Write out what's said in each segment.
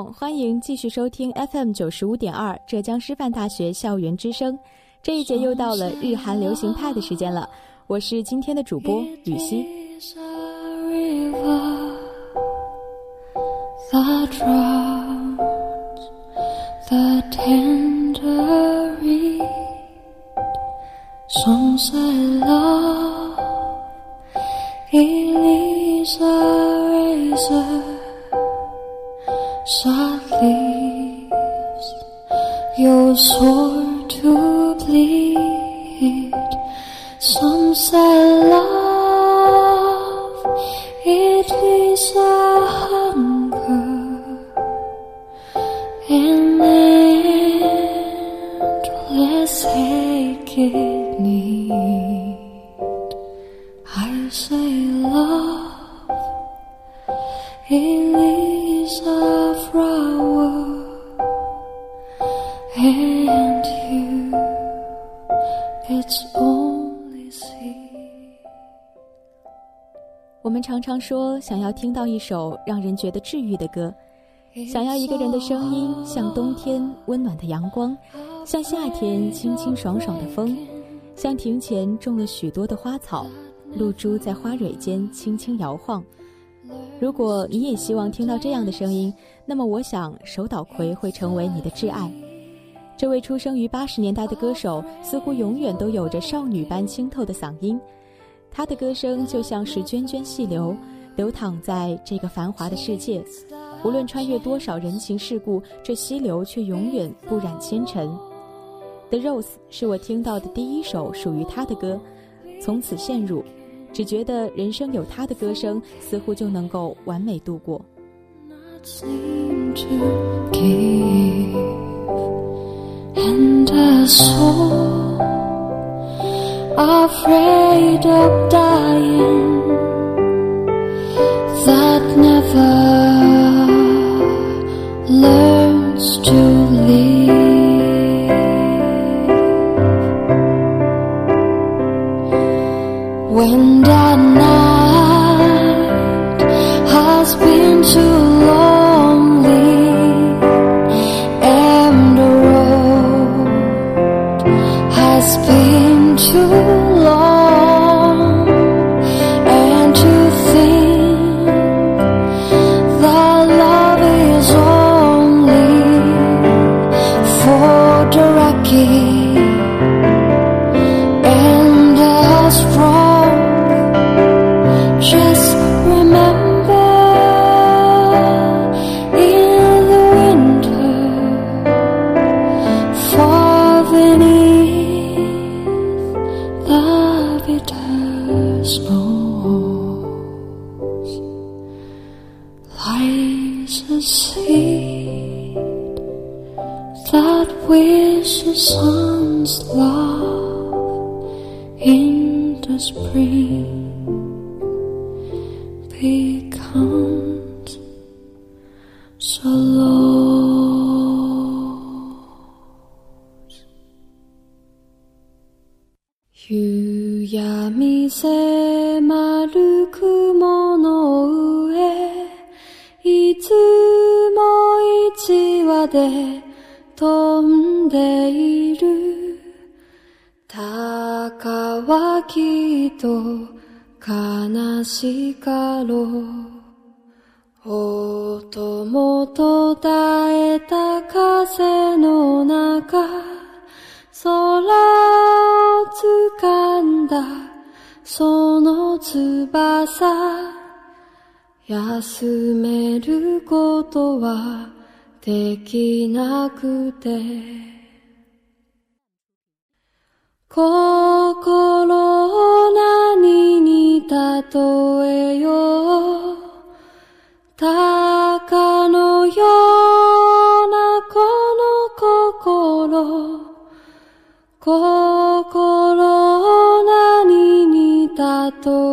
欢迎继续收听 FM 九十五点二浙江师范大学校园之声。这一节又到了日韩流行派的时间了，我是今天的主播雨熙。Short leaves your sword to bleed. Some say love, it is a hunger, and endless ache it need. I say love, it 我们常常说，想要听到一首让人觉得治愈的歌，想要一个人的声音像冬天温暖的阳光，像夏天清清爽爽的风，像庭前种了许多的花草，露珠在花蕊间轻轻摇晃。如果你也希望听到这样的声音，那么我想手岛葵会成为你的挚爱。这位出生于八十年代的歌手，似乎永远都有着少女般清透的嗓音。她的歌声就像是涓涓细流，流淌在这个繁华的世界。无论穿越多少人情世故，这溪流却永远不染纤尘。The Rose 是我听到的第一首属于她的歌，从此陷入，只觉得人生有他的歌声，似乎就能够完美度过。afraid of dying Seed that wishes on's love in the spring. で飛んでいる。鷹はきっと悲しかろう。音も途絶えた風の中。空を掴んだ。その翼。休めることはできなくて。心を何に例えよう。鷹のようなこの心。心を何に例え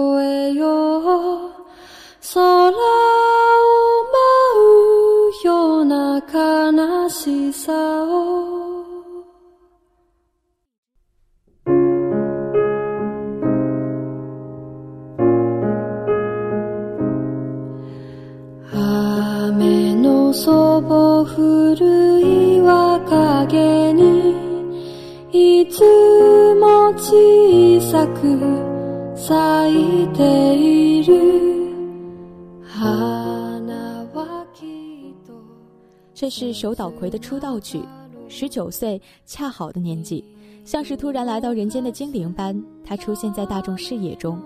这是手岛葵的出道曲，十九岁，恰好的年纪，像是突然来到人间的精灵般，他出现在大众视野中。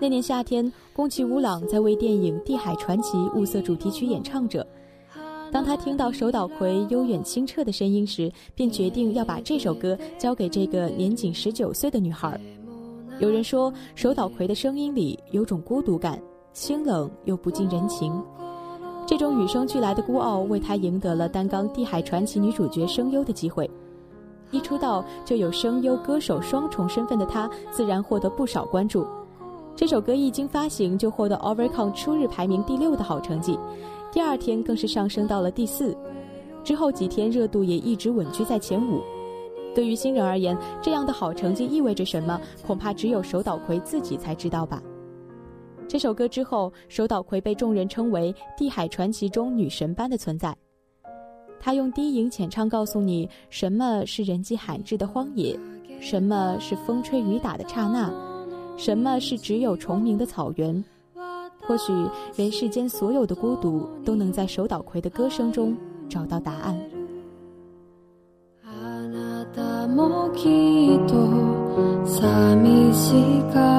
那年夏天，宫崎吾朗在为电影《地海传奇》物色主题曲演唱者。当他听到手岛葵悠远清澈的声音时，便决定要把这首歌交给这个年仅十九岁的女孩。有人说，手岛葵的声音里有种孤独感，清冷又不近人情。这种与生俱来的孤傲，为她赢得了担纲《地海传奇》女主角声优的机会。一出道就有声优、歌手双重身份的她，自然获得不少关注。这首歌一经发行，就获得 Overcome 初日排名第六的好成绩，第二天更是上升到了第四。之后几天热度也一直稳居在前五。对于新人而言，这样的好成绩意味着什么？恐怕只有手岛葵自己才知道吧。这首歌之后，手岛葵被众人称为《地海传奇》中女神般的存在。她用低吟浅唱告诉你什么是人迹罕至的荒野，什么是风吹雨打的刹那，什么是只有虫鸣的草原。或许人世间所有的孤独，都能在手岛葵的歌声中找到答案。きっと寂しかった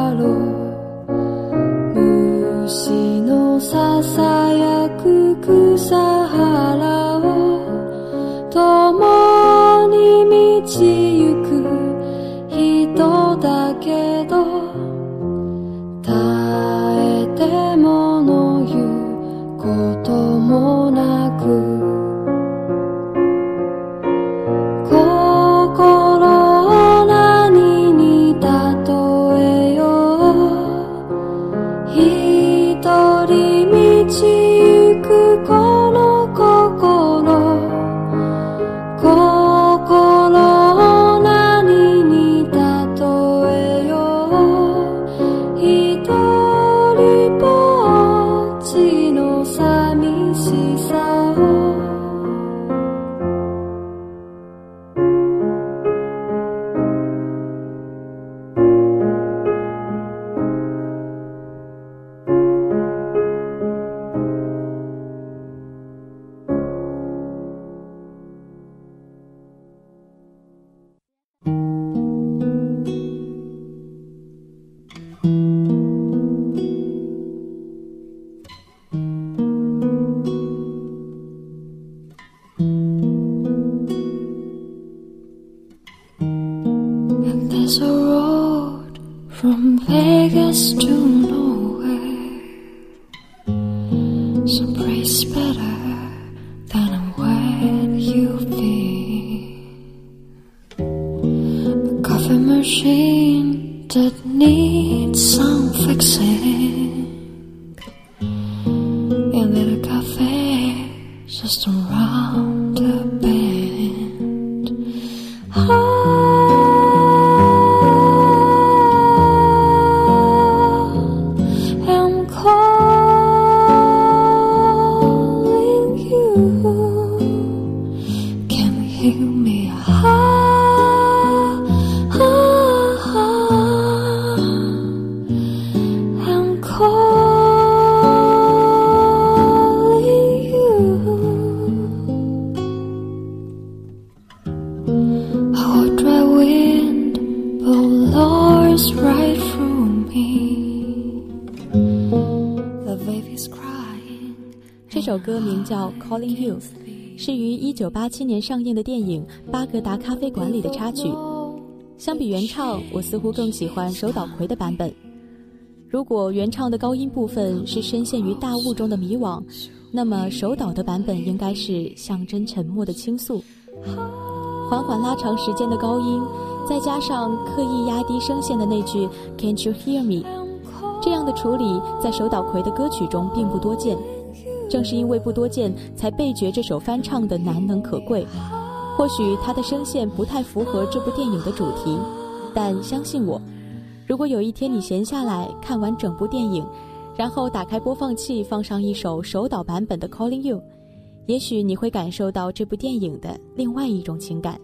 There's a road from Vegas to 歌名叫《Calling You》，是于1987年上映的电影《巴格达咖啡馆》里的插曲。相比原唱，我似乎更喜欢手岛葵的版本。如果原唱的高音部分是深陷于大雾中的迷惘，那么手岛的版本应该是象征沉默的倾诉。缓缓拉长时间的高音，再加上刻意压低声线的那句 “Can't you hear me”，这样的处理在手岛葵的歌曲中并不多见。正是因为不多见，才倍觉这首翻唱的难能可贵。或许他的声线不太符合这部电影的主题，但相信我，如果有一天你闲下来看完整部电影，然后打开播放器放上一首手导版本的《Calling You》，也许你会感受到这部电影的另外一种情感。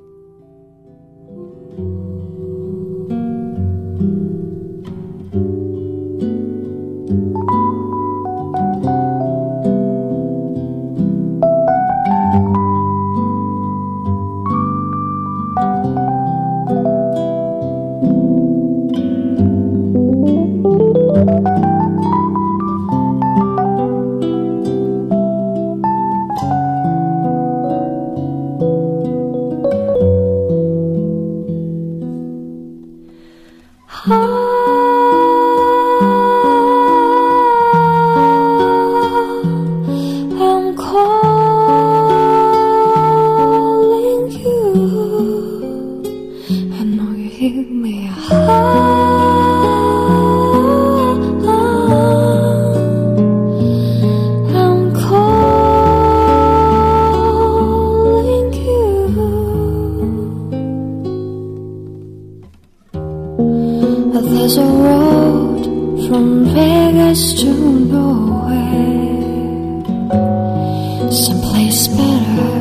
someplace better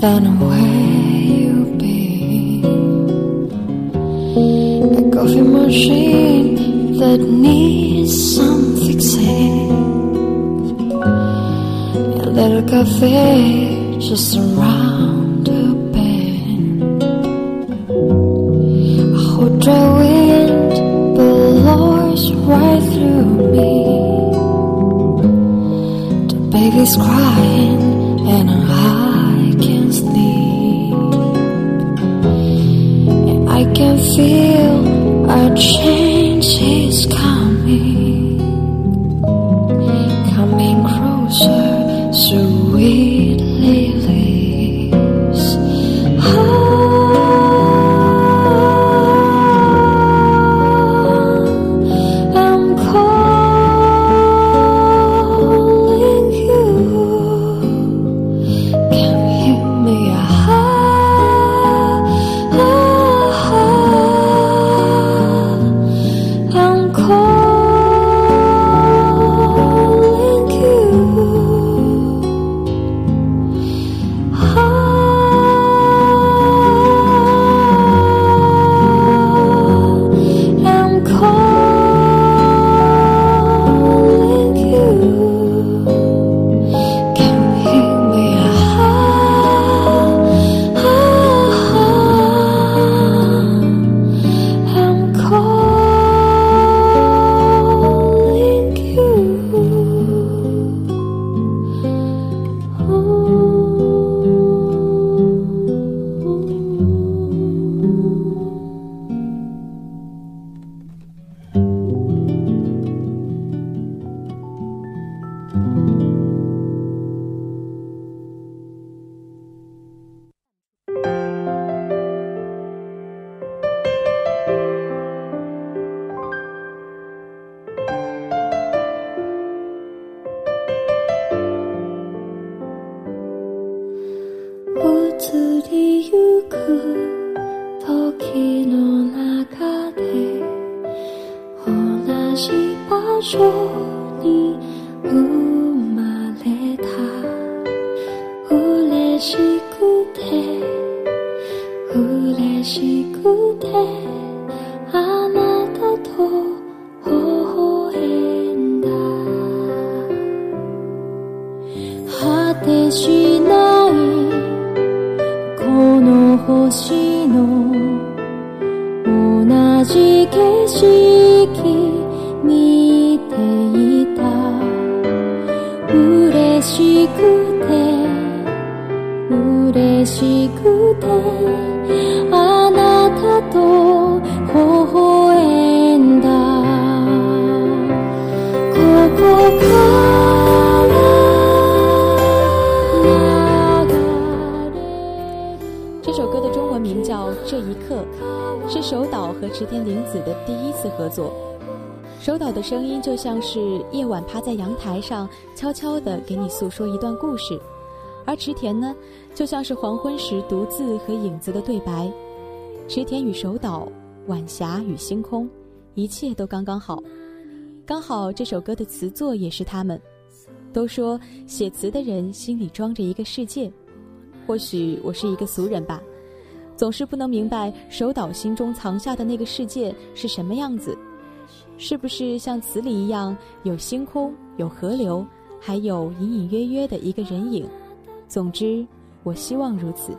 than where you've been. A coffee machine that needs some fixing. A little cafe just around the bend. A hot dry wind blows right through me. The babies cry. Feel a change is coming. 西巴说你乌马列塔乌列西。这首歌的中文名叫这一刻是手岛和池田玲子的第一次合作。手岛的声音就像是夜晚趴在阳台上悄悄的给你诉说一段故事。而池田呢就像是黄昏时独自和影子的对白。池田与手岛晚霞与星空一切都刚刚好。刚好这首歌的词作也是他们。都说写词的人心里装着一个世界，或许我是一个俗人吧，总是不能明白手岛心中藏下的那个世界是什么样子。是不是像词里一样有星空、有河流，还有隐隐约约的一个人影？总之，我希望如此。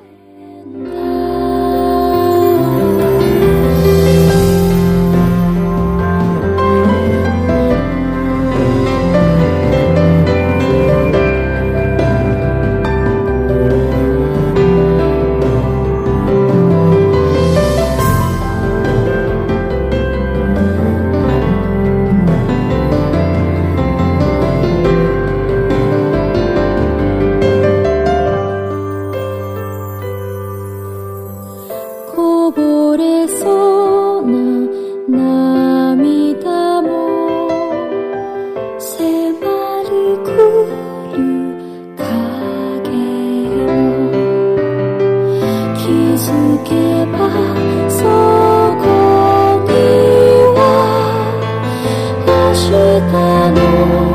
けばそこには明日の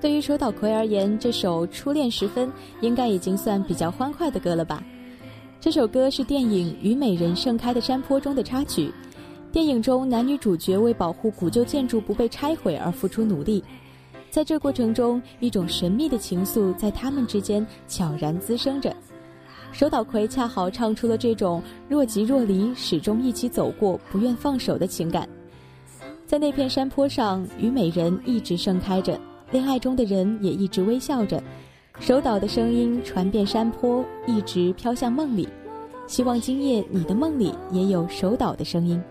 对于手岛葵而言，这首《初恋时分》应该已经算比较欢快的歌了吧？这首歌是电影《虞美人盛开的山坡》中的插曲。电影中男女主角为保护古旧建筑不被拆毁而付出努力，在这过程中，一种神秘的情愫在他们之间悄然滋生着。手岛葵恰好唱出了这种若即若离、始终一起走过、不愿放手的情感。在那片山坡上，虞美人一直盛开着，恋爱中的人也一直微笑着。手岛的声音传遍山坡，一直飘向梦里。希望今夜你的梦里也有手岛的声音。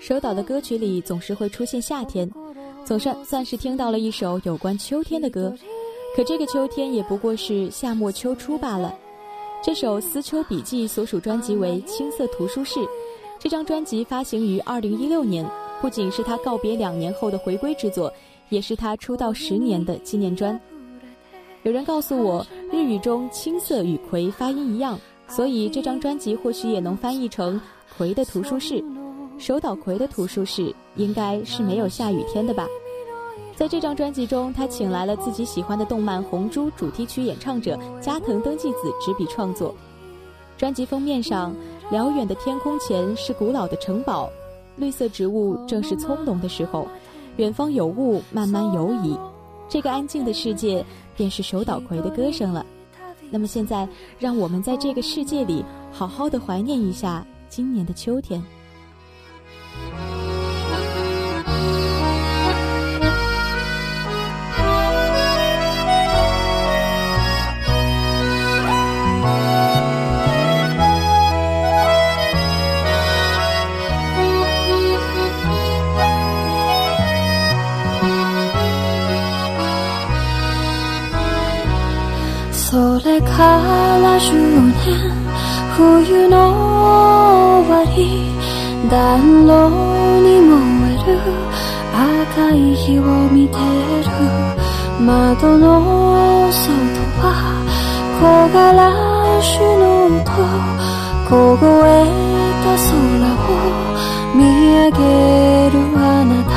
手岛的歌曲里总是会出现夏天，总算算是听到了一首有关秋天的歌。可这个秋天也不过是夏末秋初罢了。这首《思秋笔记》所属专辑为《青色图书室》，这张专辑发行于二零一六年，不仅是他告别两年后的回归之作，也是他出道十年的纪念专。有人告诉我，日语中“青色”与“葵”发音一样，所以这张专辑或许也能翻译成“葵的图书室”。手岛葵的图书室应该是没有下雨天的吧？在这张专辑中，他请来了自己喜欢的动漫《红猪》主题曲演唱者加藤登纪子执笔创作。专辑封面上，辽远的天空前是古老的城堡，绿色植物正是葱茏的时候，远方有雾慢慢游移，这个安静的世界便是手岛葵的歌声了。那么现在，让我们在这个世界里好好的怀念一下今年的秋天。それから10年冬の終わり暖炉に燃える赤い火を見てる窓の外は木枯らしの音凍えた空を見上げるあなた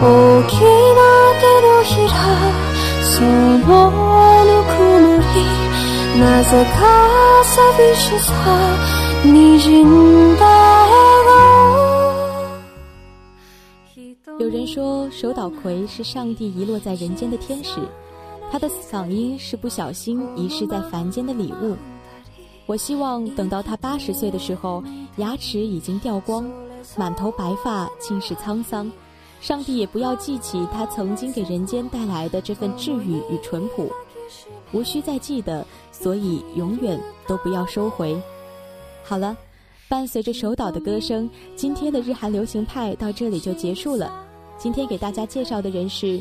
大きな手のひらそのぬくなぜか寂しさ滲んだ笑有人说，手岛葵是上帝遗落在人间的天使，他的嗓音是不小心遗失在凡间的礼物。我希望等到他八十岁的时候，牙齿已经掉光，满头白发，尽是沧桑，上帝也不要记起他曾经给人间带来的这份治愈与淳朴， 无需再记得，所以永远都不要收回。好了，伴随着手岛的歌声，今天的日韩流行派到这里就结束了。今天给大家介绍的人是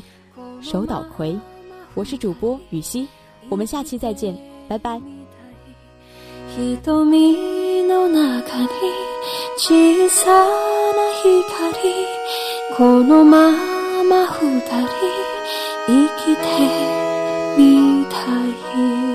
手岛葵，我是主播雨熙，我们下期再见，拜拜。I hear.